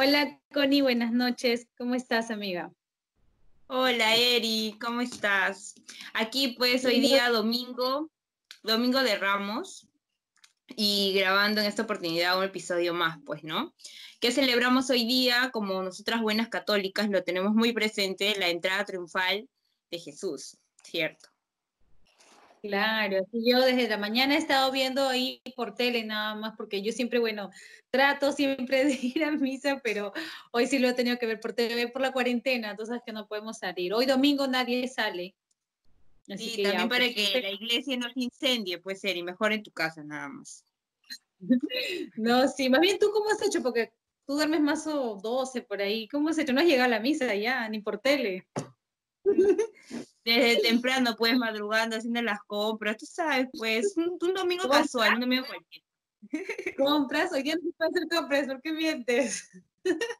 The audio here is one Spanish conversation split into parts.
Hola Connie, buenas noches. ¿Cómo estás, amiga? Hola Eri, ¿cómo estás? Aquí pues hoy día domingo, domingo de Ramos y grabando en esta oportunidad un episodio más, pues, ¿no? ¿Qué celebramos hoy día? Como nosotras buenas católicas lo tenemos muy presente, la entrada triunfal de Jesús, ¿cierto? Claro, yo desde la mañana he estado viendo ahí por tele nada más, porque yo siempre, bueno, trato siempre de ir a misa, pero hoy sí lo he tenido que ver por tele por la cuarentena, entonces que no podemos salir. Hoy domingo nadie sale. Así sí, también para pues, que la iglesia no se incendie, puede ser, y mejor en tu casa nada más. no, sí, más bien tú cómo has hecho, porque tú duermes más o 12 por ahí, ¿cómo has hecho? No has llegado a la misa ya, ni por tele. desde temprano, pues madrugando, haciendo las compras, tú sabes, pues, un, domingo casual, un domingo cualquiera. ¿Compras? Día no puede hacer compras, ¿por qué mientes?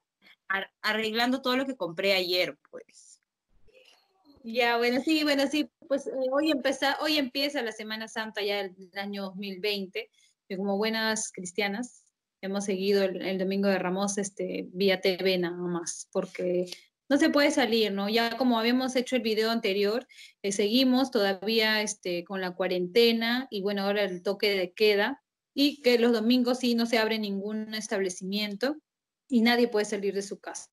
Arreglando todo lo que compré ayer, pues. Ya, bueno, sí, bueno, sí, pues eh, hoy, empieza, hoy empieza la Semana Santa ya del año 2020, y como buenas cristianas hemos seguido el, el, Domingo de Ramos este, vía TV nada más, porque no se puede salir, ¿no? Ya como habíamos hecho el video anterior, eh, seguimos todavía este, con la cuarentena y bueno, ahora el toque de queda y que los domingos sí no se abre ningún establecimiento y nadie puede salir de su casa.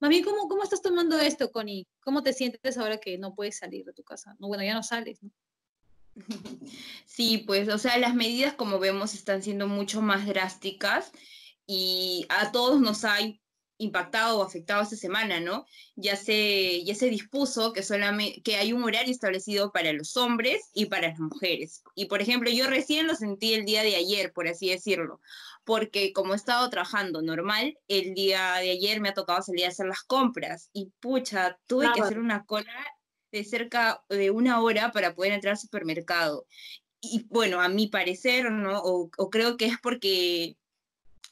Mami, ¿cómo, cómo estás tomando esto, Connie? ¿Cómo te sientes ahora que no puedes salir de tu casa? No, bueno, ya no sales, ¿no? Sí, pues, o sea, las medidas como vemos están siendo mucho más drásticas y a todos nos hay impactado o afectado esta semana, ¿no? Ya se, ya se dispuso que, solamente, que hay un horario establecido para los hombres y para las mujeres. Y, por ejemplo, yo recién lo sentí el día de ayer, por así decirlo, porque como he estado trabajando normal, el día de ayer me ha tocado salir a hacer las compras y, pucha, tuve que hacer una cola de cerca de una hora para poder entrar al supermercado. Y bueno, a mi parecer, ¿no? o creo que es porque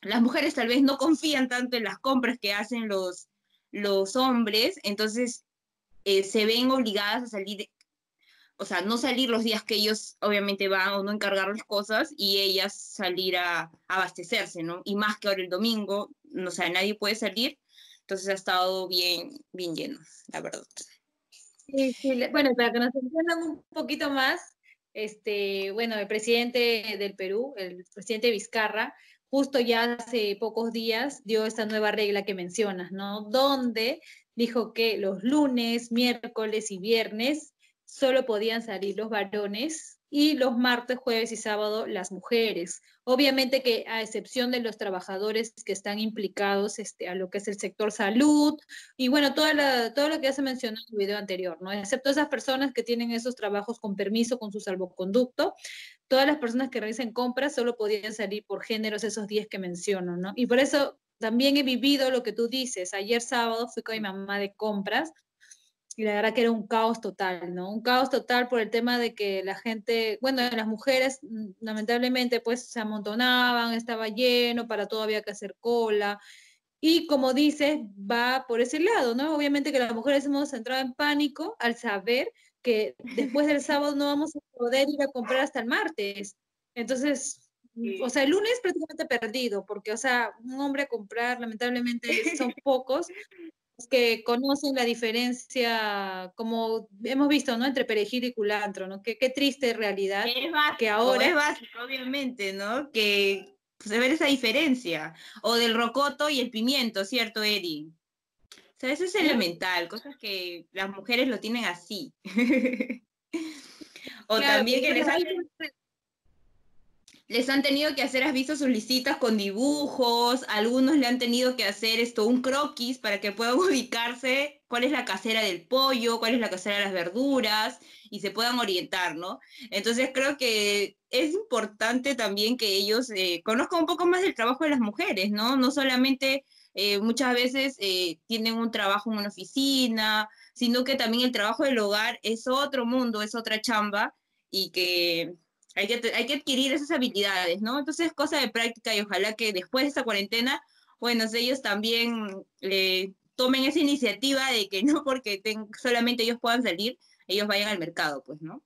las mujeres tal vez no confían tanto en las compras que hacen los, los hombres, entonces eh, se ven obligadas a salir, o sea, no salir los días que ellos obviamente van o no encargarles cosas y ellas salir a, abastecerse, ¿no? Y más que ahora el domingo, o sea, nadie puede salir, entonces ha estado bien, bien lleno, la verdad. Sí, sí, bueno, para que nos entiendan un poquito más, este, bueno, el presidente del Perú, el presidente Vizcarra, justo ya hace pocos días dio esta nueva regla que mencionas, ¿no? Donde dijo que los lunes, miércoles y viernes solo podían salir los varones y los martes, jueves y sábado las mujeres. Obviamente que a excepción de los trabajadores que están implicados este, a lo que es el sector salud y bueno, todo lo que ya se mencionó en el video anterior, ¿no? Excepto esas personas que tienen esos trabajos con permiso, con su salvoconducto, todas las personas que realicen compras solo podían salir por géneros esos días que menciono, ¿no? Y por eso también he vivido lo que tú dices. Ayer sábado fui con mi mamá de compras y la verdad que era un caos total, ¿no? Un caos total por el tema de que la gente, bueno, las mujeres mm, lamentablemente pues se amontonaban, estaba lleno, para todo había que hacer cola. Y como dices, va por ese lado, ¿no? Obviamente que las mujeres hemos entrado en pánico al saber que después del sábado no vamos a poder ir a comprar hasta el martes. Entonces, o sea, el lunes prácticamente perdido, porque, o sea, un hombre a comprar, lamentablemente son pocos que conocen la diferencia, como hemos visto, ¿no? Entre perejil y culantro, ¿no? Qué, qué triste realidad. Es que ahora es básico, obviamente, ¿no? Que se ve esa diferencia. O del rocoto y el pimiento, ¿cierto, Eddie? O sea, eso es elemental, cosas que las mujeres lo tienen así. o también que les han, les han, tenido que hacer, has visto sus con dibujos, algunos le han tenido que hacer esto, un croquis para que puedan ubicarse cuál es la casera del pollo, cuál es la casera de las verduras y se puedan orientar, ¿no? Entonces creo que es importante también que ellos eh, conozcan un poco más del trabajo de las mujeres, ¿no? No solamente eh, muchas veces eh, tienen un trabajo en una oficina, sino que también el trabajo del hogar es otro mundo, es otra chamba y que hay que, hay que adquirir esas habilidades, ¿no? Entonces es cosa de práctica y ojalá que después de esta cuarentena, bueno, ellos también eh, tomen esa iniciativa de que no porque solamente ellos puedan salir, ellos vayan al mercado, pues, ¿no?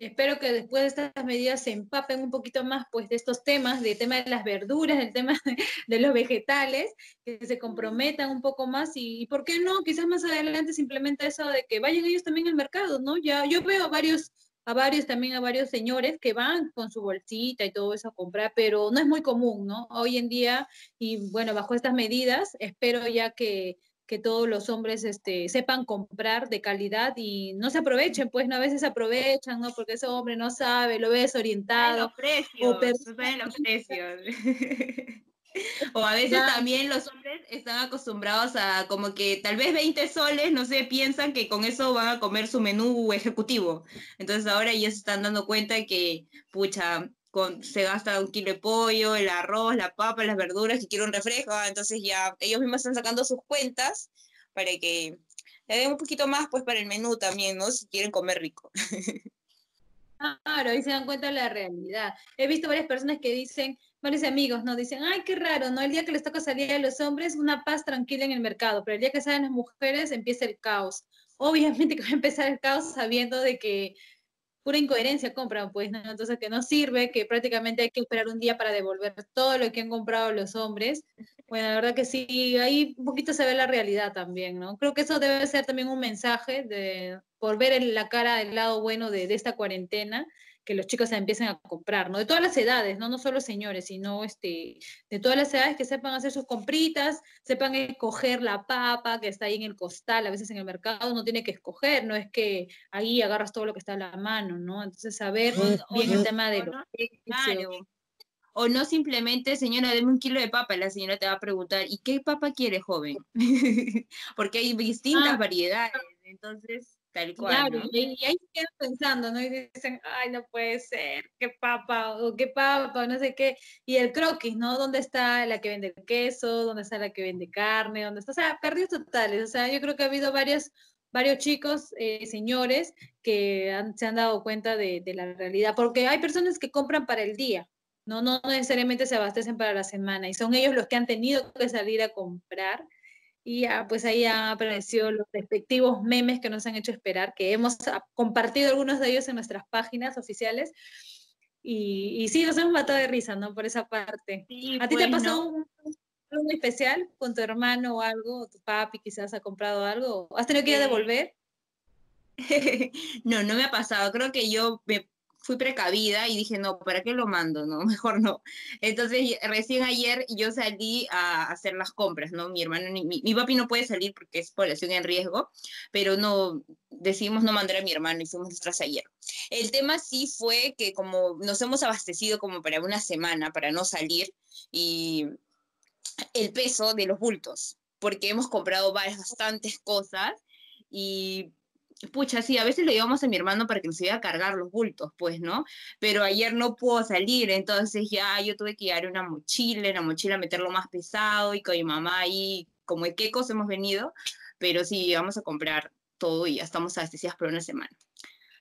Espero que después de estas medidas se empapen un poquito más pues de estos temas, del tema de las verduras, del tema de, los vegetales, que se comprometan un poco más y, ¿por qué no? Quizás más adelante se implementa eso de que vayan ellos también al mercado, ¿no? Ya yo veo a varios a varios también a varios señores que van con su bolsita y todo eso a comprar, pero no es muy común, ¿no? Hoy en día y bueno, bajo estas medidas espero ya que que todos los hombres este, sepan comprar de calidad y no se aprovechen, pues ¿no? a veces aprovechan, ¿no? Porque ese hombre no sabe, lo ve desorientado. Los precios, o los precios. o a veces también los hombres están acostumbrados a como que tal vez 20 soles, no sé, piensan que con eso van a comer su menú ejecutivo. Entonces ahora ya se están dando cuenta que, pucha, se gasta un kilo de pollo, el arroz, la papa, las verduras, y quiero un refresco, ah, entonces ya ellos mismos están sacando sus cuentas para que le den un poquito más pues para el menú también, ¿no? Si quieren comer rico. Claro, ahí se dan cuenta de la realidad. He visto varias personas que dicen, varios amigos, ¿no? Dicen, ay, qué raro, ¿no? El día que les toca salir a los hombres, una paz tranquila en el mercado, pero el día que salen las mujeres, empieza el caos. Obviamente que va a empezar el caos sabiendo de que pura incoherencia compran, pues, ¿no? Entonces que no sirve, que prácticamente hay que esperar un día para devolver todo lo que han comprado los hombres. Bueno, la verdad que sí, ahí un poquito se ve la realidad también, ¿no? Creo que eso debe ser también un mensaje de, por ver la cara del lado bueno de esta cuarentena, que los chicos se empiecen a comprar, ¿no? De todas las edades, ¿no? No solo señores, sino este, de todas las edades que sepan hacer sus compritas, sepan escoger la papa que está ahí en el costal, a veces en el mercado no tiene que escoger, no es que ahí agarras todo lo que está a la mano, ¿no? Entonces, saber bien el tema de los... O no simplemente, señora, deme un kilo de papa, la señora te va a preguntar, ¿y qué papa quiere, joven? Porque hay distintas ah. variedades, entonces Claro, y, ahí quedan pensando, ¿no? Y dicen, ay, no puede ser, qué papa, o qué papa, no sé qué. Y el croquis, ¿no? ¿Dónde está la que vende queso? ¿Dónde está la que vende carne? ¿Dónde está? O sea, perdidos totales. O sea, yo creo que ha habido varios, varios chicos, eh, señores, que se han dado cuenta de, de, la realidad, porque hay personas que compran para el día, ¿no? No necesariamente se abastecen para la semana, y son ellos los que han tenido que salir a comprar y ya, pues ahí han aparecido los respectivos memes que nos han hecho esperar, que hemos compartido algunos de ellos en nuestras páginas oficiales. Y, y sí, nos hemos matado de risa, ¿no? Por esa parte. ¿A ti te ha pues, pasado un, algo especial con tu hermano o algo? ¿O tu papi quizás ha comprado algo? ¿Has tenido que ir a devolver? no, no me ha pasado. Creo que yo me fui precavida y dije, no, ¿para qué lo mando? No, mejor no. Entonces, recién ayer yo salí a hacer las compras, ¿no? Mi hermano, mi, mi papi no puede salir porque es población en riesgo, pero no, decidimos no mandar a mi hermano, hicimos nuestras ayer. El tema sí fue que como nos hemos abastecido como para una semana para no salir y el peso de los bultos, porque hemos comprado bastantes cosas y pucha, sí, a veces le llevamos a mi hermano para que nos ayude a cargar los bultos, pues, ¿no? Pero ayer no pudo salir, entonces ya yo tuve que llevar una mochila, en la mochila meterlo más pesado y con mi mamá ahí, como de qué cosa hemos venido, pero sí, vamos a comprar todo y ya estamos abastecidas por una semana.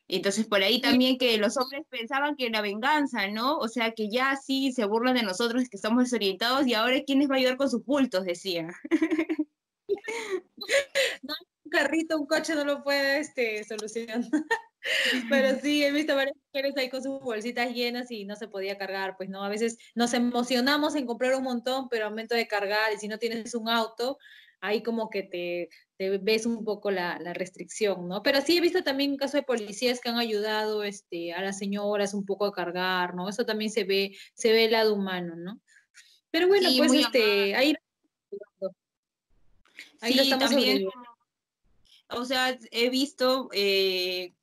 Entonces, por ahí también que los hombres pensaban que la venganza, ¿no? O sea, que ya sí se burlan de nosotros, que estamos desorientados y ahora ¿quién les va a ayudar con sus bultos? Decía. No, carrito, un coche no lo puede este, solucionar. Pero sí, he visto varias mujeres ahí con sus bolsitas llenas y no se podía cargar, pues no, a veces nos emocionamos en comprar un montón, pero al momento de cargar y si no tienes un auto, ahí como que te, te ves un poco la, la, restricción, ¿no? Pero sí he visto también un caso de policías que han ayudado este, a las señoras un poco a cargar, ¿no? Eso también se ve, se ve el lado humano, ¿no? Pero bueno, pues este, ahí, ahí lo estamos también, o sea, he visto eh,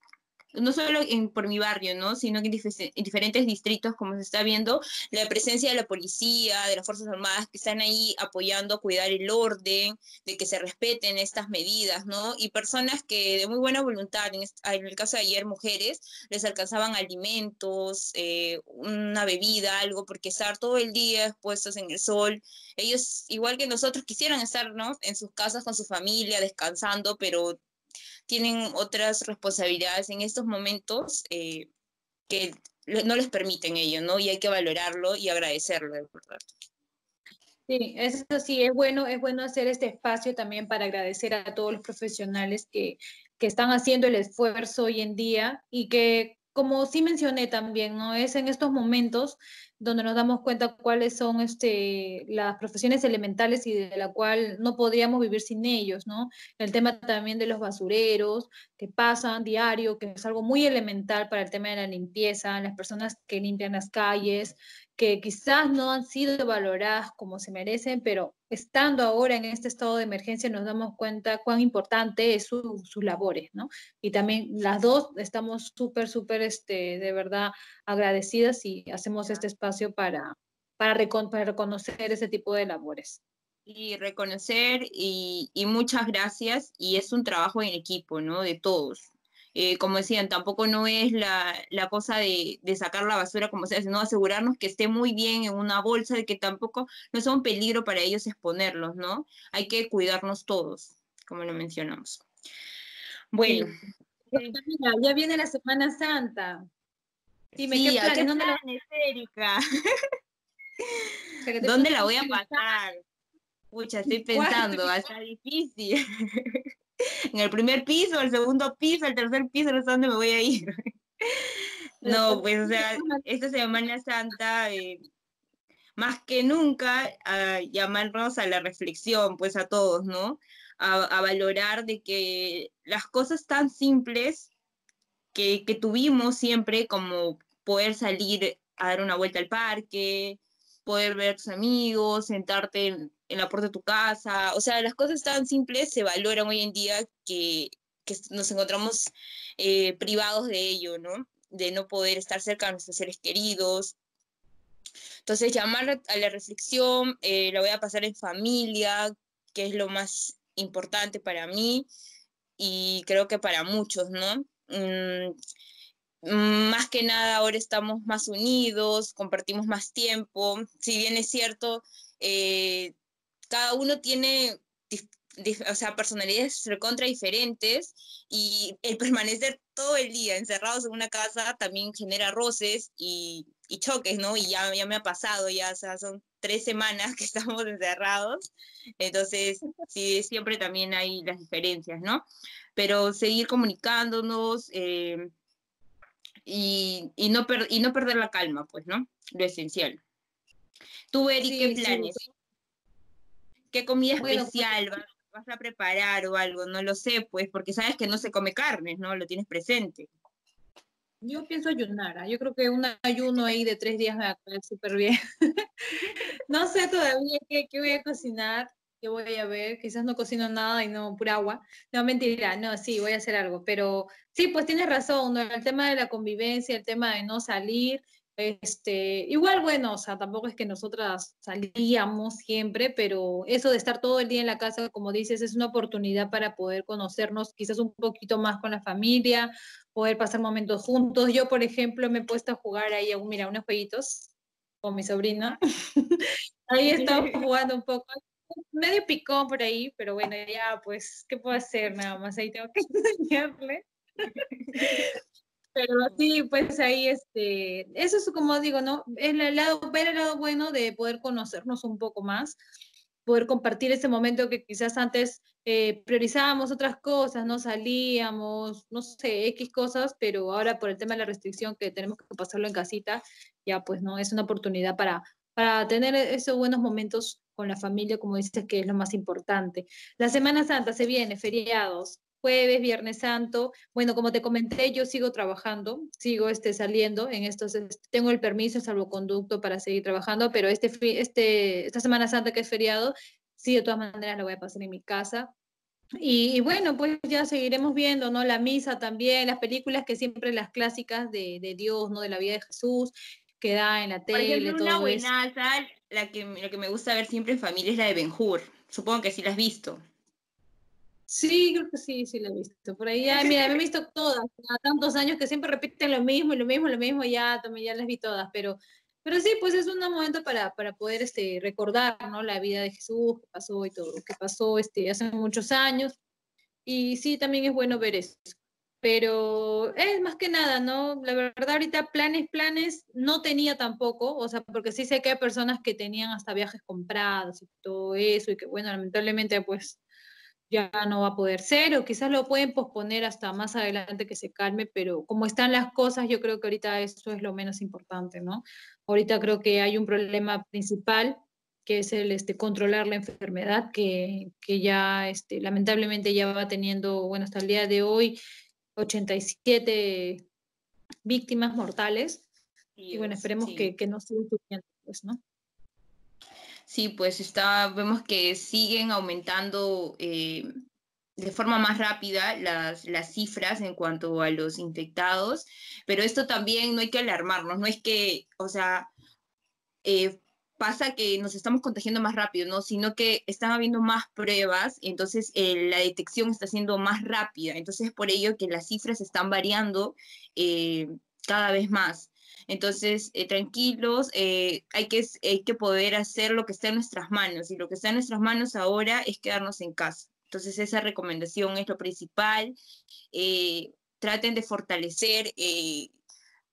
no solo en, por mi barrio, ¿no? sino que en, diferentes distritos, como se está viendo, la presencia de la policía, de las Fuerzas Armadas que están ahí apoyando a cuidar el orden, de que se respeten estas medidas, ¿no? Y personas que de muy buena voluntad, en, el caso de ayer, mujeres, les alcanzaban alimentos, eh, una bebida, algo, porque estar todo el día expuestos en el sol, ellos, igual que nosotros, quisieran estar, ¿no? En sus casas con su familia, descansando, pero tienen otras responsabilidades en estos momentos eh, que no les permiten ello, ¿no? Y hay que valorarlo y agradecerlo, de verdad. Sí, eso sí, es bueno, es bueno hacer este espacio también para agradecer a todos los profesionales que, que están haciendo el esfuerzo hoy en día y que como sí mencioné también, ¿no? Es en estos momentos donde nos damos cuenta cuáles son este, las profesiones elementales y de la cual no podríamos vivir sin ellos, ¿no? El tema también de los basureros que pasan diario, que es algo muy elemental para el tema de la limpieza, las personas que limpian las calles, que quizás no han sido valoradas como se merecen, pero estando ahora en este estado de emergencia nos damos cuenta cuán importante es sus labores, ¿no? Y también las dos estamos súper, súper, este, de verdad agradecidas y hacemos este espacio para, para, reconocer ese tipo de labores. Y reconocer y, y muchas gracias y es un trabajo en equipo, ¿no? De todos. Eh, como decían, tampoco no es la, cosa de, sacar la basura como sea, sino asegurarnos que esté muy bien en una bolsa, de que tampoco no sea un peligro para ellos exponerlos, ¿no? Hay que cuidarnos todos, como lo mencionamos. Bueno. ya viene la Semana Santa. Dime, ¿qué planes? ¿Dónde la... Erika? ¿Dónde la voy a pasar? Pucha, estoy pensando, va a estar difícil. en el primer piso, el segundo piso, el tercer piso, no sé dónde me voy a ir. no, pues, o sea, esta Semana Santa, eh, más que nunca, a llamarnos a la reflexión, pues a todos, ¿no? A, valorar de que las cosas tan simples que, que tuvimos siempre, como poder salir a dar una vuelta al parque, poder ver a tus amigos, sentarte en, la puerta de tu casa. O sea, las cosas tan simples se valoran hoy en día que, que nos encontramos eh, privados de ello, ¿no? De no poder estar cerca de nuestros seres queridos. Entonces, llamar a la reflexión, eh, la voy a pasar en familia, que es lo más importante para mí y creo que para muchos, ¿no? Mm, más que nada ahora estamos más unidos, compartimos más tiempo. Si bien es cierto, eh, cada uno tiene o sea, personalidades recontra diferentes y el permanecer todo el día encerrados en una casa también genera roces y, y choques, ¿no? Y ya, ya me ha pasado, ya son tres semanas que estamos encerrados, entonces sí, siempre también hay las diferencias, ¿no? Pero seguir comunicándonos, eh, y, y, no y no perder la calma, pues, ¿no? Lo esencial. Tú, Eri, ¿qué planes? ¿Qué comida pues especial vas, a preparar o algo? No lo sé, pues, porque sabes que no se come carne, ¿no? Lo tienes presente. Yo pienso ayunar, ¿ah? yo creo que un ayuno ahí de tres días me va a quedar súper bien. no sé todavía qué, qué voy a cocinar, que voy a ver, quizás no cocino nada y no pura agua. No, mentira, no, sí, voy a hacer algo, pero sí, pues tienes razón, el tema de la convivencia, el tema de no salir, este, igual, bueno, o sea, tampoco es que nosotras salíamos siempre, pero eso de estar todo el día en la casa, como dices, es una oportunidad para poder conocernos quizás un poquito más con la familia, poder pasar momentos juntos. Yo, por ejemplo, me he puesto a jugar ahí, mira, unos jueguitos con mi sobrina. ahí estamos jugando un poco medio picón por ahí, pero bueno, ya pues, ¿qué puedo hacer? Nada más ahí tengo que enseñarle. pero sí, pues ahí, este, eso es como digo, ¿no? El lado, ver el lado bueno de poder conocernos un poco más, poder compartir ese momento que quizás antes eh, priorizábamos otras cosas, no salíamos, no sé, X cosas, pero ahora por el tema de la restricción que tenemos que pasarlo en casita, ya pues no, es una oportunidad para, para tener esos buenos momentos con la familia, como dices, que es lo más importante. La Semana Santa se viene, feriados, jueves, viernes santo. Bueno, como te comenté, yo sigo trabajando, sigo este, saliendo en estos, este, tengo el permiso, salvoconducto para seguir trabajando, pero este, este, esta Semana Santa que es feriado, sí, de todas maneras la voy a pasar en mi casa. Y, bueno, pues ya seguiremos viendo, ¿no? La misa también, las películas que siempre las clásicas de Dios, ¿no? De la vida de Jesús, que da en la tele, todo una buenaza, la que, lo que me gusta ver siempre en familia es la de Ben Hur. Supongo que sí la has visto. Sí, creo que sí, sí la he visto. Por ahí, ya, mira, me he visto todas, a tantos años que siempre repiten lo mismo lo mismo, lo mismo, ya también ya las vi todas, pero, pero sí, pues es un momento para, para poder este, recordar, ¿no? La vida de Jesús, qué pasó y todo, qué pasó este, hace muchos años. Y sí, también es bueno ver eso. Pero es más que nada, ¿no? La verdad, ahorita planes, planes no tenía tampoco, o sea, porque sí sé que hay personas que tenían hasta viajes comprados y todo eso, y que bueno, lamentablemente pues ya no va a poder ser o quizás lo pueden posponer hasta más adelante que se calme, pero como están las cosas, yo creo que ahorita eso es lo menos importante, ¿no? Ahorita creo que hay un problema principal que es el este, controlar la enfermedad, que, que ya este, lamentablemente ya va teniendo, bueno, hasta el día de hoy, 87 víctimas mortales. y bueno, esperemos que, que, no siga suficiente, pues, ¿no? Sí, pues está, vemos que siguen aumentando eh, de forma más rápida las, las cifras en cuanto a los infectados, pero esto también no hay que alarmarnos, no es que, o sea, eh, pasa que nos estamos contagiando más rápido, ¿no? Sino que están habiendo más pruebas, entonces eh, la detección está siendo más rápida. Entonces es por ello que las cifras están variando cada vez más. Entonces, eh, tranquilos, eh, hay, que, hay que poder hacer lo que está en nuestras manos y lo que está en nuestras manos ahora es quedarnos en casa. Entonces, esa recomendación es lo principal. Eh, traten de fortalecer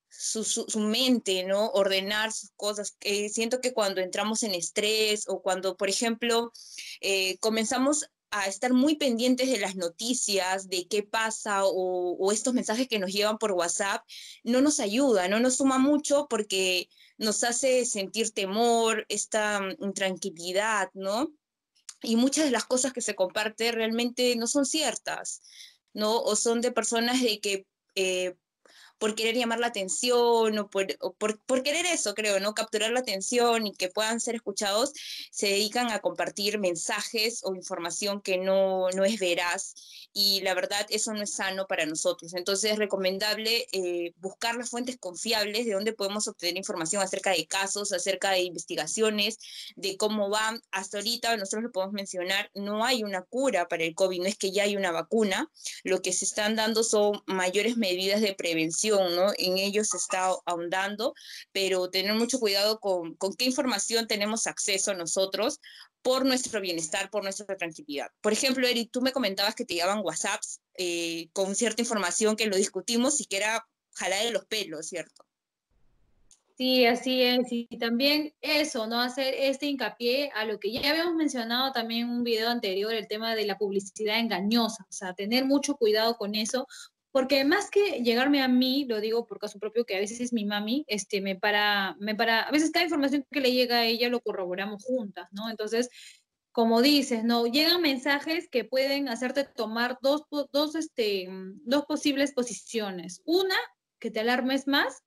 su, su, mente, ¿no? Ordenar sus cosas. siento que cuando entramos en estrés o cuando, por ejemplo, comenzamos a estar muy pendientes de las noticias, de qué pasa o, estos mensajes que nos llevan por WhatsApp, no nos ayuda, no nos suma mucho porque nos hace sentir temor, esta mm, intranquilidad, ¿no? Y muchas de las cosas que se comparten realmente no son ciertas, ¿no? O son de personas de que eh, por querer llamar la atención o, por, por, querer eso, creo, ¿no? Capturar la atención y que puedan ser escuchados, se dedican a compartir mensajes o información que no, no es veraz y la verdad eso no es sano para nosotros. Entonces es recomendable eh, buscar las fuentes confiables de donde podemos obtener información acerca de casos, acerca de investigaciones, de cómo van. Hasta ahorita nosotros lo podemos mencionar, no hay una cura para el COVID, no es que ya hay una vacuna, lo que se están dando son mayores medidas de prevención, ¿no? En ellos se está ahondando, pero tener mucho cuidado con, con qué información tenemos acceso nosotros, por nuestro bienestar, por nuestra tranquilidad. Por ejemplo, Eric, tú me comentabas que te llegaban WhatsApps eh, con cierta información que lo discutimos y que era jalar de los pelos, ¿cierto? Sí, así es. Y también eso, ¿no? Hacer este hincapié a lo que ya habíamos mencionado también en un video anterior, el tema de la publicidad engañosa. O sea, tener mucho cuidado con eso, porque más que llegarme a mí, lo digo por caso propio, que a veces mi mami este, me para, me para, a veces cada información que le llega a ella lo corroboramos juntas, ¿no? Entonces, como dices, ¿no? Llegan mensajes que pueden hacerte tomar dos, dos, este, dos posibles posiciones. Una, que te alarmes más,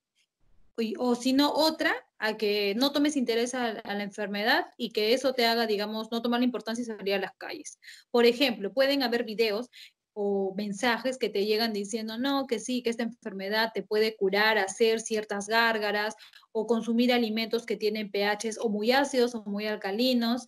o si no, otra, a que no tomes interés a, a, la enfermedad y que eso te haga, digamos, no tomar la importancia y salir a las calles. Por ejemplo, pueden haber videos o mensajes que te llegan diciendo, no, que sí, que esta enfermedad te puede curar, hacer ciertas gárgaras o consumir alimentos que tienen pHs o muy ácidos o muy alcalinos.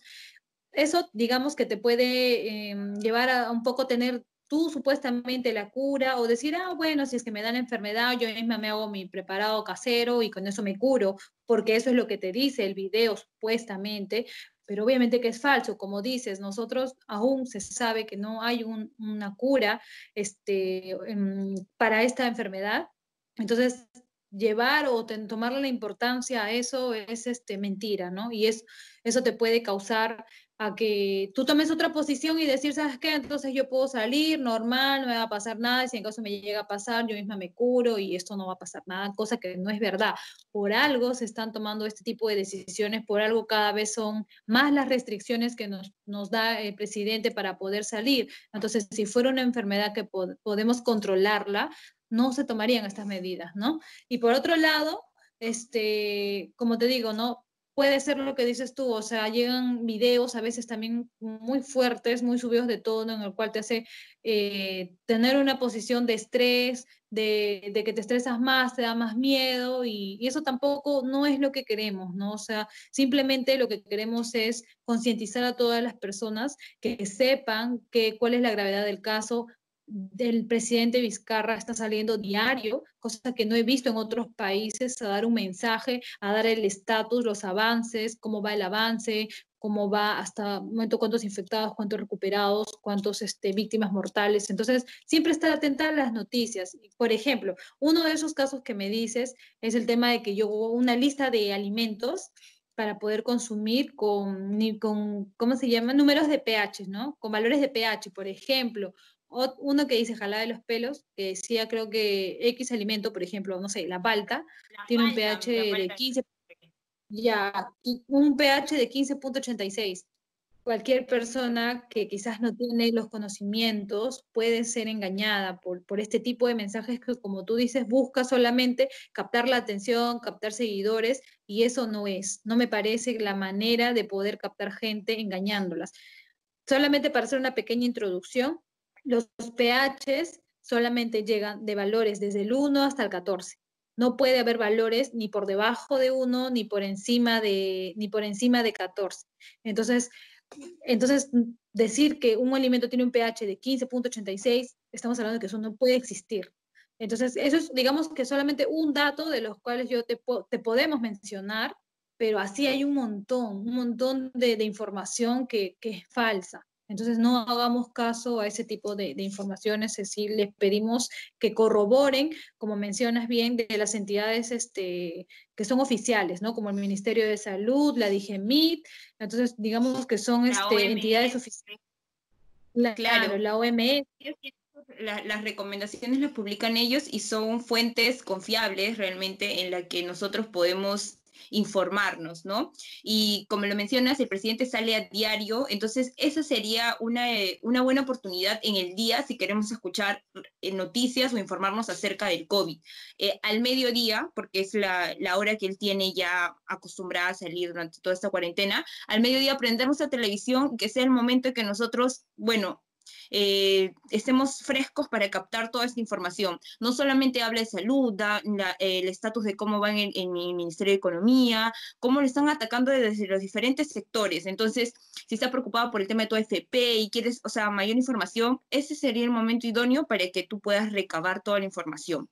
Eso, digamos, que te puede em, llevar a un poco tener tú supuestamente la cura o decir, ah, bueno, si es que me dan la enfermedad, yo misma me hago mi preparado casero y con eso me curo, porque eso es lo que te dice el video supuestamente, pero obviamente que es falso, como dices, nosotros aún se sabe que no hay una cura este, em, para esta enfermedad. Entonces, llevar o tomarle la importancia a eso es este, mentira, ¿no? Y es, eso te puede causar a que tú tomes otra posición y decir, ¿sabes qué? Entonces yo puedo salir normal, no me va a pasar nada, y si en caso me llega a pasar, yo misma me curo y esto no va a pasar nada, cosa que no es verdad. Por algo se están tomando este tipo de decisiones, por algo cada vez son más las restricciones que nos, nos da el presidente para poder salir. Entonces, si fuera una enfermedad que podemos controlarla, no se tomarían estas medidas, ¿no? Y por otro lado, este, como te digo, ¿no? Puede ser lo que dices tú, o sea, llegan videos a veces también muy fuertes, muy subidos de tono, en el cual te hace eh, tener una posición de estrés, de, que te estresas más, te da más miedo, y, eso tampoco no es lo que queremos, ¿no? O sea, simplemente lo que queremos es concientizar a todas las personas que sepan que, cuál es la gravedad del caso, del presidente Vizcarra está saliendo diario, cosa que no he visto en otros países, a dar un mensaje, a dar el estatus, los avances, cómo va el avance, cómo va hasta un momento cuántos infectados, cuántos recuperados, cuántos este, víctimas mortales. Entonces, siempre estar atenta a las noticias. Por ejemplo, uno de esos casos que me dices es el tema de que yo una lista de alimentos para poder consumir con, con, ¿cómo se llama? Números de pH, ¿no? Con valores de pH, por ejemplo. Uno que dice jalada de los pelos, que decía creo que X alimento, por ejemplo, no sé, la palta, tiene un pH de 15, ya, un pH de 15.86 cualquier persona que quizás no tiene los conocimientos puede ser engañada por, por, este tipo de mensajes que, como tú dices, busca solamente captar la atención, captar seguidores, y eso no es, no me parece la manera de poder captar gente engañándolas. Solamente para hacer una pequeña introducción, los pHs solamente llegan de valores desde el 1 hasta el 14. No puede haber valores ni por debajo de 1 ni por encima de ni por encima de 14. Entonces, entonces, decir que un alimento tiene un pH de 15.86, estamos hablando de que eso no puede existir. Entonces, eso es, digamos que solamente un dato de los cuales yo te, te podemos mencionar, pero así hay un montón, un montón de, información que, es falsa. Entonces, no hagamos caso a ese tipo de, de informaciones, es decir, les pedimos que corroboren, como mencionas bien, de las entidades este, que son oficiales, ¿no? Como el Ministerio de Salud, la DIGEMIT, entonces digamos que son este, entidades oficiales. claro, la OMS. las recomendaciones las publican ellos y son fuentes confiables realmente en la que nosotros podemos informarnos, ¿no? Y como lo mencionas, el presidente sale a diario, entonces esa sería una, eh, una buena oportunidad en el día si queremos escuchar eh, noticias o informarnos acerca del COVID. Eh, al mediodía, porque es la, la, hora que él tiene ya acostumbrada a salir durante toda esta cuarentena, al mediodía prendemos la televisión, que sea el momento en que nosotros, bueno, eh, estemos frescos para captar toda esta información. No solamente habla de salud, da el estatus de cómo van en, en, el Ministerio de Economía, cómo lo están atacando desde los diferentes sectores. Entonces, si está preocupado por el tema de tu FP y quieres, o sea, mayor información, ese sería el momento idóneo para que tú puedas recabar toda la información.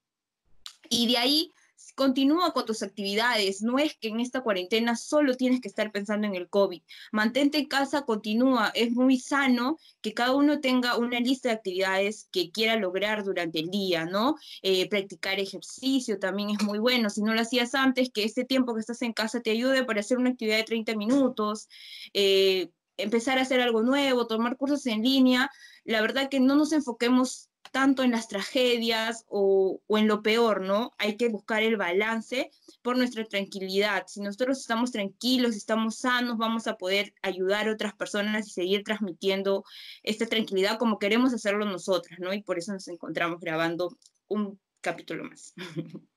Y de ahí Continúa con tus actividades. No es que en esta cuarentena solo tienes que estar pensando en el COVID. Mantente en casa, continúa. Es muy sano que cada uno tenga una lista de actividades que quiera lograr durante el día, ¿no? Eh, practicar ejercicio también es muy bueno. Si no lo hacías antes, que este tiempo que estás en casa te ayude para hacer una actividad de 30 minutos. Eh, empezar a hacer algo nuevo, tomar cursos en línea. La verdad que no nos enfoquemos tanto en las tragedias o, en lo peor, ¿no? Hay que buscar el balance por nuestra tranquilidad. Si nosotros estamos tranquilos, estamos sanos, vamos a poder ayudar a otras personas y seguir transmitiendo esta tranquilidad como queremos hacerlo nosotras, ¿no? Y por eso nos encontramos grabando un capítulo más.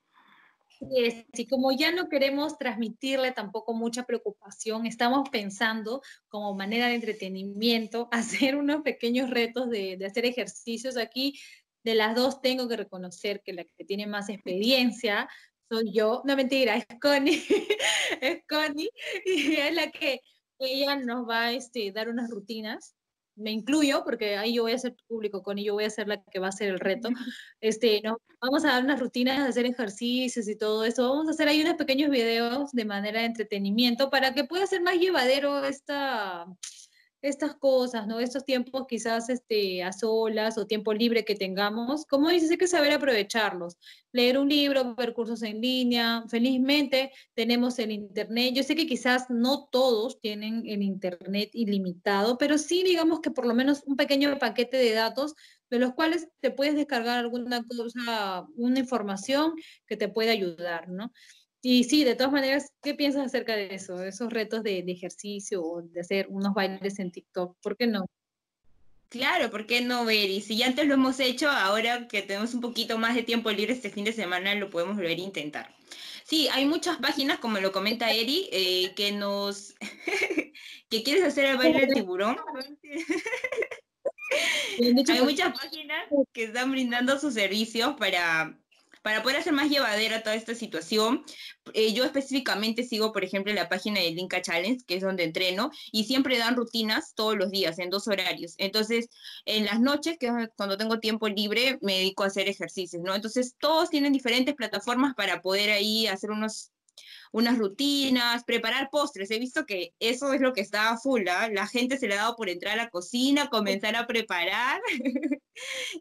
Y como ya no queremos transmitirle tampoco mucha preocupación, estamos pensando como manera de entretenimiento hacer unos pequeños retos de, de hacer ejercicios. Aquí de las dos tengo que reconocer que la que tiene más experiencia soy yo. No mentira, es Connie. es Connie y es la que ella nos va a este, dar unas rutinas me incluyo, porque ahí yo voy a ser público con yo voy a ser la que va a hacer el reto. Este, no, vamos a dar unas rutinas, de hacer ejercicios y todo eso. Vamos a hacer ahí unos pequeños videos de manera de entretenimiento para que pueda ser más llevadero esta, estas cosas, ¿no? Estos tiempos quizás este, a solas o tiempo libre que tengamos, como dices, hay que saber aprovecharlos. Leer un libro, ver cursos en línea. Felizmente tenemos el Internet. Yo sé que quizás no todos tienen el Internet ilimitado, pero sí digamos que por lo menos un pequeño paquete de datos de los cuales te puedes descargar alguna cosa, una información que te puede ayudar, ¿no? Y sí, de todas maneras, ¿qué piensas acerca de eso? Esos retos de, ejercicio o de hacer unos bailes en TikTok, ¿por qué no? Claro, ¿por qué no, ver? Y Si ya antes lo hemos hecho, ahora que tenemos un poquito más de tiempo libre este fin de semana, lo podemos volver a intentar. Sí, hay muchas páginas, como lo comenta Eri, eh, que nos... que quieres hacer el baile del tiburón. hay muchas páginas que están brindando sus servicios para para poder hacer más llevadera toda esta situación, eh, yo específicamente sigo, por ejemplo, la página de Linka Challenge, que es donde entreno, y siempre dan rutinas todos los días, en dos horarios. Entonces, en las noches, que es cuando tengo tiempo libre, me dedico a hacer ejercicios, ¿no? Entonces, todos tienen diferentes plataformas para poder ahí hacer unos unas rutinas, preparar postres. He visto que eso es lo que estaba full, ¿ah? La gente se le ha dado por entrar a la cocina, comenzar a preparar.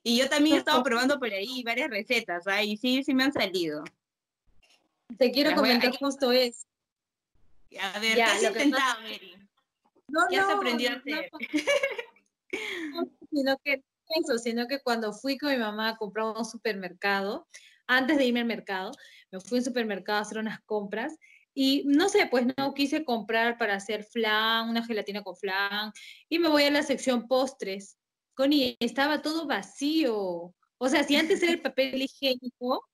y yo también he estado probando por ahí varias recetas. Y sí, sí me han salido. Te quiero comentar justo eso. A ver, ya, ¿qué has intentado, Mary? No, ¿Qué has aprendido a hacer? sino que eso, sino que cuando fui con mi mamá a comprar un supermercado, antes de irme al mercado, me fui a un supermercado a hacer unas compras y no sé, pues no quise comprar para hacer flan, una gelatina con flan, y me voy a la sección postres. Connie, estaba todo vacío. O sea, si antes era el papel higiénico,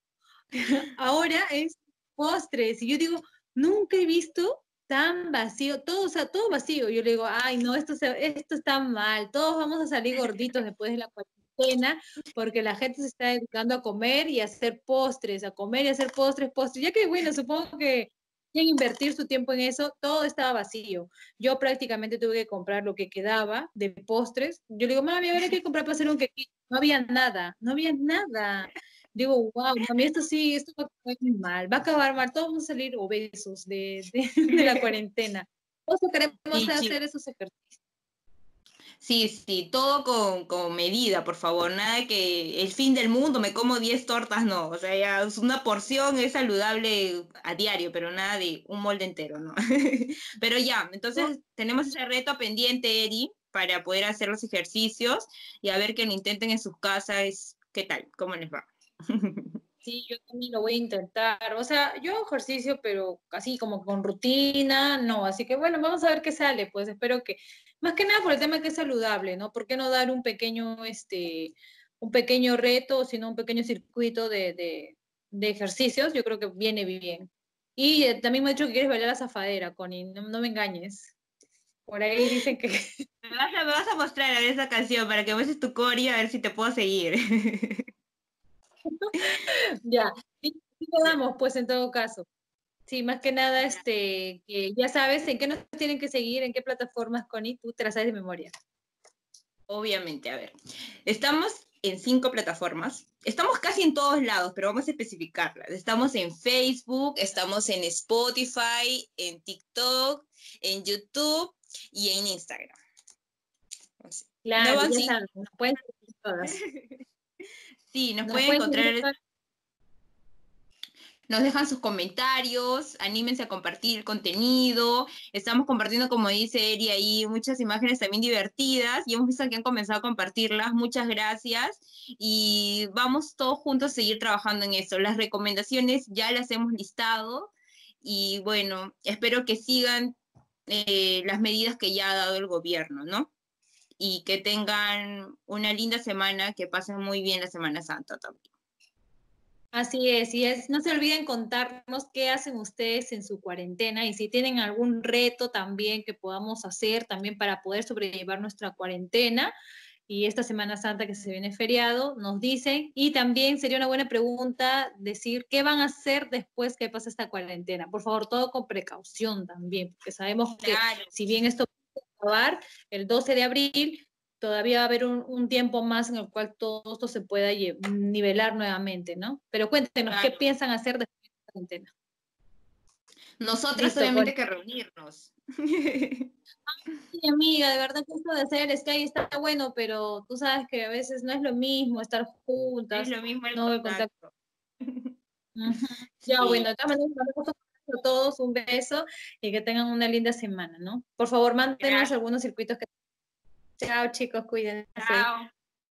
ahora es postres. Y yo digo, nunca he visto tan vacío, todo, o sea, todo vacío. Yo le digo, ay, no, esto, esto está mal, todos vamos a salir gorditos después de la cuarentena, porque la gente se está dedicando a comer y a hacer postres, a comer y a hacer postres, postres. Ya que, bueno, supongo que quieren invertir su tiempo en eso, todo estaba vacío. Yo prácticamente tuve que comprar lo que quedaba de postres. Yo le digo, mami, a ver, hay que comprar para hacer un quequito. No había nada, no había nada digo, wow, mí esto sí, esto va a acabar mal, va a acabar mal, todos vamos a salir obesos de, de, la cuarentena. Todos queremos hacer esos ejercicios. Sí, sí, todo con, con, medida, por favor. Nada que el fin del mundo me como 10 tortas, no. O sea, ya una porción es saludable a diario, pero nada de un molde entero, ¿no? pero ya, entonces tenemos ese reto pendiente, Eri, para poder hacer los ejercicios y a ver que lo intenten en sus casas. ¿Qué tal? ¿Cómo les va? Sí, yo también lo voy a intentar. O sea, yo ejercicio, pero así como con rutina, no. Así que bueno, vamos a ver qué sale. Pues espero que, más que nada por el tema que es saludable, ¿no? ¿Por qué no dar un pequeño, este, un pequeño reto, sino un pequeño circuito de, ejercicios? Yo creo que viene bien. Y eh, también me ha dicho que quieres bailar la zafadera, Connie, no, no me engañes. Por ahí dicen que... Me vas, a, me vas a mostrar a esa canción para que muestres tu core a ver si te puedo seguir. ya, sí, podamos, pues en todo caso. Sí, más que nada, este, que ya sabes en qué nos tienen que seguir, en qué plataformas, Connie, tú te de memoria. Obviamente, a ver. Estamos en cinco plataformas. Estamos casi en todos lados, pero vamos a especificarlas. Estamos en Facebook, estamos en Spotify, en TikTok, en YouTube y en Instagram. Claro, ya pueden todas. Sí, nos, pueden encontrar. Nos dejan sus comentarios, anímense a compartir contenido. Estamos compartiendo, como dice Eri, ahí muchas imágenes también divertidas y hemos visto que han comenzado a compartirlas. Muchas gracias y vamos todos juntos a seguir trabajando en eso. Las recomendaciones ya las hemos listado y bueno, espero que sigan eh, las medidas que ya ha dado el gobierno, ¿no? y que tengan una linda semana, que pasen muy bien la Semana Santa también. Así es, y es, no se olviden contarnos qué hacen ustedes en su cuarentena y si tienen algún reto también que podamos hacer también para poder sobrellevar nuestra cuarentena y esta Semana Santa que se viene feriado, nos dicen. Y también sería una buena pregunta decir qué van a hacer después que pase esta cuarentena. Por favor, todo con precaución también, porque sabemos que si bien esto el 12 de abril, todavía va a haber un, tiempo más en el cual todo esto se pueda nivelar nuevamente, ¿no? Pero cuéntenos, ¿qué piensan hacer después de la cuarentena? Nosotros obviamente que reunirnos. Sí, amiga, de verdad que esto de hacer Skype está bueno, pero tú sabes que a veces no es lo mismo estar juntas. es lo mismo el no contacto. Ya, bueno, también a todos un beso y que tengan una linda semana, ¿no? Por favor, mándenos algunos circuitos que... Chao, chicos, cuídense. Chao.